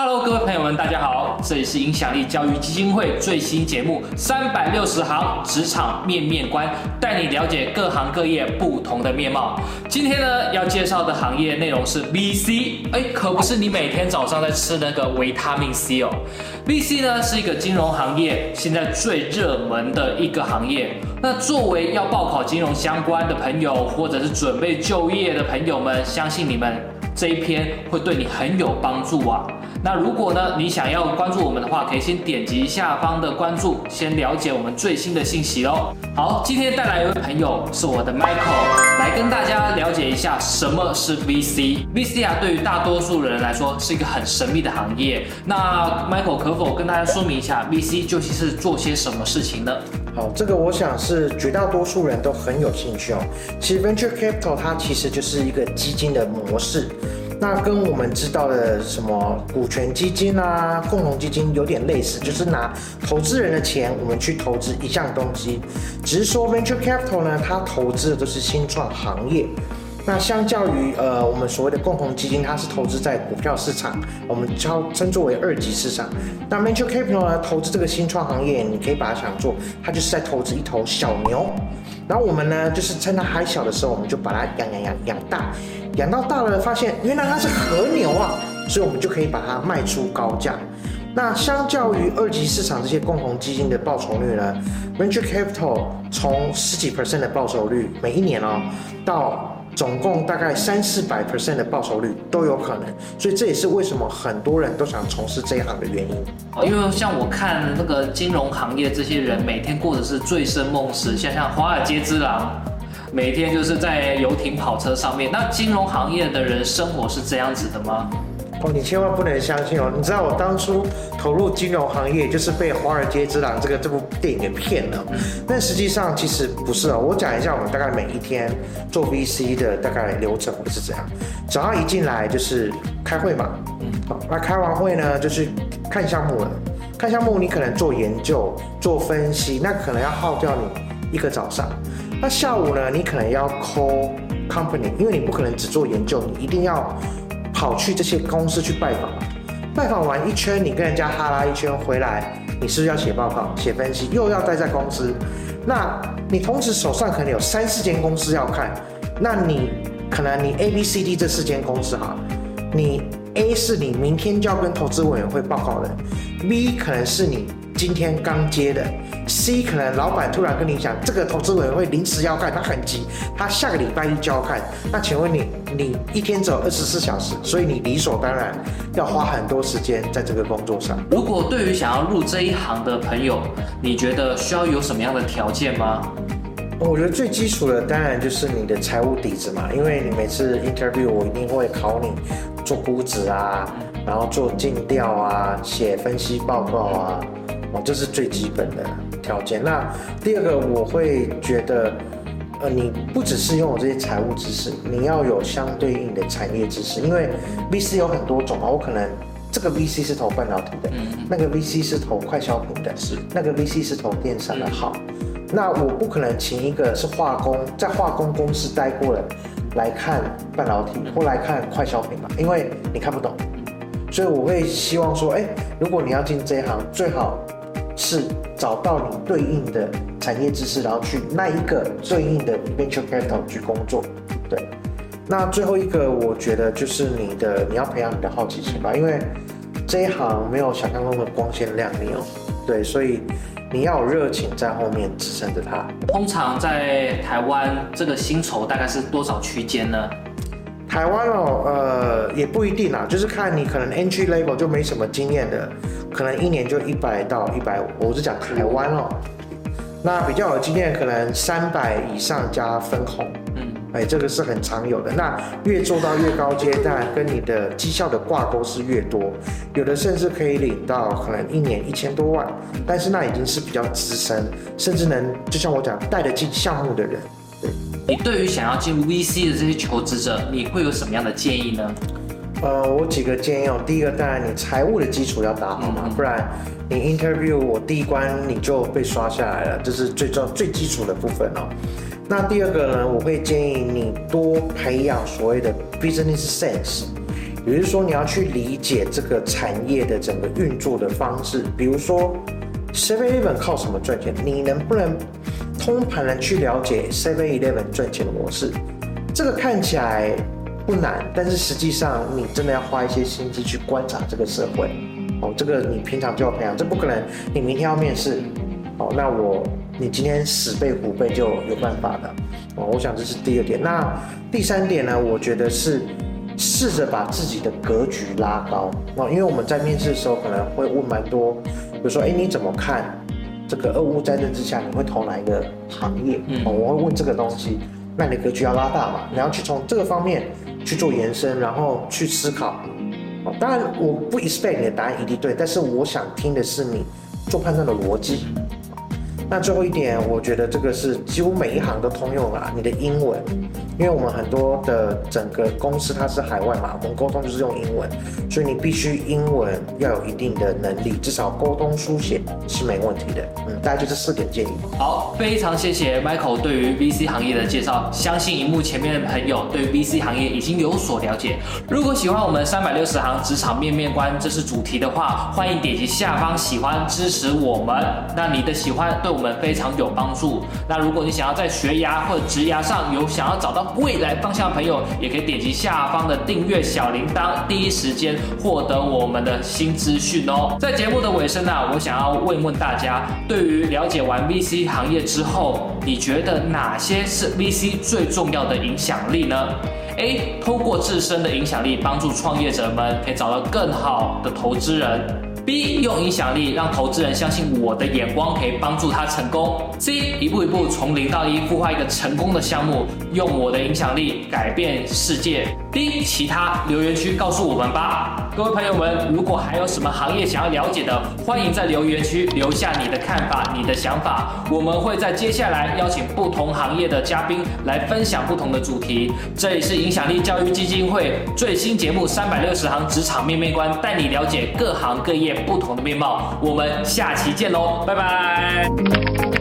Hello，各位朋友们，大家好，这里是影响力教育基金会最新节目《三百六十行职场面面观》，带你了解各行各业不同的面貌。今天呢，要介绍的行业内容是 VC，哎，可不是你每天早上在吃那个维他命 C 哦。VC 呢是一个金融行业现在最热门的一个行业。那作为要报考金融相关的朋友，或者是准备就业的朋友们，相信你们这一篇会对你很有帮助啊。那如果呢，你想要关注我们的话，可以先点击下方的关注，先了解我们最新的信息哦。好，今天带来一位朋友是我的 Michael，来跟大家了解一下什么是 VC。VC 啊，对于大多数人来说是一个很神秘的行业。那 Michael 可否跟大家说明一下 VC 究竟是做些什么事情呢？好，这个我想是绝大多数人都很有兴趣哦。其实 Venture Capital 它其实就是一个基金的模式。那跟我们知道的什么股权基金啊、共同基金有点类似，就是拿投资人的钱，我们去投资一项东西。只是说 venture capital 呢，它投资的都是新创行业。那相较于呃我们所谓的共同基金，它是投资在股票市场，我们叫称作为二级市场。那 venture capital 呢，投资这个新创行业，你可以把它想做，它就是在投资一头小牛。然后我们呢，就是趁它还小的时候，我们就把它养养养养大。养到大了，发现原来它是和牛啊，所以我们就可以把它卖出高价。那相较于二级市场这些共同基金的报酬率呢，venture capital 从十几 percent 的报酬率每一年哦，到总共大概三四百 percent 的报酬率都有可能。所以这也是为什么很多人都想从事这一行的原因。因为像我看那个金融行业这些人每天过的是醉生梦死，像像华尔街之狼。每天就是在游艇跑车上面，那金融行业的人生活是这样子的吗？哦，你千万不能相信哦！你知道我当初投入金融行业，就是被《华尔街之狼》这个这部电影给骗了。但实际上其实不是哦。我讲一下我们大概每一天做 VC 的大概流程会是怎样。早上一进来就是开会嘛，那开完会呢，就是看项目了。看项目，你可能做研究、做分析，那可能要耗掉你一个早上。那下午呢？你可能要 call company，因为你不可能只做研究，你一定要跑去这些公司去拜访。拜访完一圈，你跟人家哈拉一圈回来，你是不是要写报告、写分析，又要待在公司？那你同时手上可能有三四间公司要看，那你可能你 A、B、C、D 这四间公司哈，你 A 是你明天就要跟投资委员会报告的，B 可能是你。今天刚接的 C，可能老板突然跟你讲，这个投资委员会临时要看，他很急，他下个礼拜一就要看。那请问你，你一天只有二十四小时，所以你理所当然要花很多时间在这个工作上。如果对于想要入这一行的朋友，你觉得需要有什么样的条件吗？我觉得最基础的当然就是你的财务底子嘛，因为你每次 interview 我一定会考你做估值啊，然后做尽调啊，写分析报告啊。哦，这是最基本的条件。那第二个，我会觉得，呃，你不只是拥有这些财务知识，你要有相对应的产业知识。因为 VC 有很多种嘛，我可能这个 VC 是投半导体的，那个 VC 是投快消品的，是那个 VC 是投电商的。好，那我不可能请一个是化工，在化工公司待过了来看半导体或来看快消品嘛，因为你看不懂。所以我会希望说，哎，如果你要进这一行，最好。是找到你对应的产业知识，然后去那一个对应的 venture capital 去工作。对，那最后一个我觉得就是你的你要培养你的好奇心吧，因为这一行没有想象中的光鲜亮丽哦。对，所以你要有热情在后面支撑着它。通常在台湾这个薪酬大概是多少区间呢？台湾哦，呃，也不一定啊，就是看你可能 entry level 就没什么经验的，可能一年就一百到一百五，我是讲台湾哦。那比较有经验，可能三百以上加分红，嗯，哎，这个是很常有的。那越做到越高阶，当然跟你的绩效的挂钩是越多，有的甚至可以领到可能一年一千多万，但是那已经是比较资深，甚至能就像我讲带得进项目的人。你对于想要进入 VC 的这些求职者，你会有什么样的建议呢？呃，我几个建议哦。第一个，当然你财务的基础要打好嘛，不然你 interview 我第一关你就被刷下来了，这是最重最基础的部分哦。那第二个呢，我会建议你多培养所谓的 business sense，也就是说你要去理解这个产业的整个运作的方式。比如说，Seven Eleven 靠什么赚钱？你能不能通盘的去了解 Seven Eleven 赚钱的模式？这个看起来不难，但是实际上你真的要花一些心机去观察这个社会。哦，这个你平常就要培养，这不可能。你明天要面试，哦，那我你今天死背虎背就有办法的。哦，我想这是第二点。那第三点呢？我觉得是试着把自己的格局拉高。哦，因为我们在面试的时候可能会问蛮多，比如说，哎，你怎么看这个俄乌战争之下，你会投哪一个行业？哦，我会问这个东西。那你的格局要拉大嘛？你要去从这个方面去做延伸，然后去思考。当然，我不 expect 你的答案一定对，但是我想听的是你做判断的逻辑。那最后一点，我觉得这个是几乎每一行都通用啊，你的英文，因为我们很多的整个公司它是海外嘛，我们沟通就是用英文，所以你必须英文要有一定的能力，至少沟通书写是没问题的。嗯，大概就这四点建议。好，非常谢谢 Michael 对于 VC 行业的介绍，相信荧幕前面的朋友对于 VC 行业已经有所了解。如果喜欢我们三百六十行职场面面观这是主题的话，欢迎点击下方喜欢支持我们。那你的喜欢对我们非常有帮助。那如果你想要在学涯或者职涯上有想要找到未来方向的朋友，也可以点击下方的订阅小铃铛，第一时间获得我们的新资讯哦。在节目的尾声呢，我想要问问大家，对于了解完 VC 行业之后，你觉得哪些是 VC 最重要的影响力呢？A. 通过自身的影响力帮助创业者们可以找到更好的投资人。B 用影响力让投资人相信我的眼光可以帮助他成功。C 一步一步从零到一孵化一个成功的项目，用我的影响力改变世界。其他留言区告诉我们吧。各位朋友们，如果还有什么行业想要了解的，欢迎在留言区留下你的看法、你的想法。我们会在接下来邀请不同行业的嘉宾来分享不同的主题。这里是影响力教育基金会最新节目《三百六十行职场面面观》，带你了解各行各业。不同的面貌，我们下期见喽，拜拜。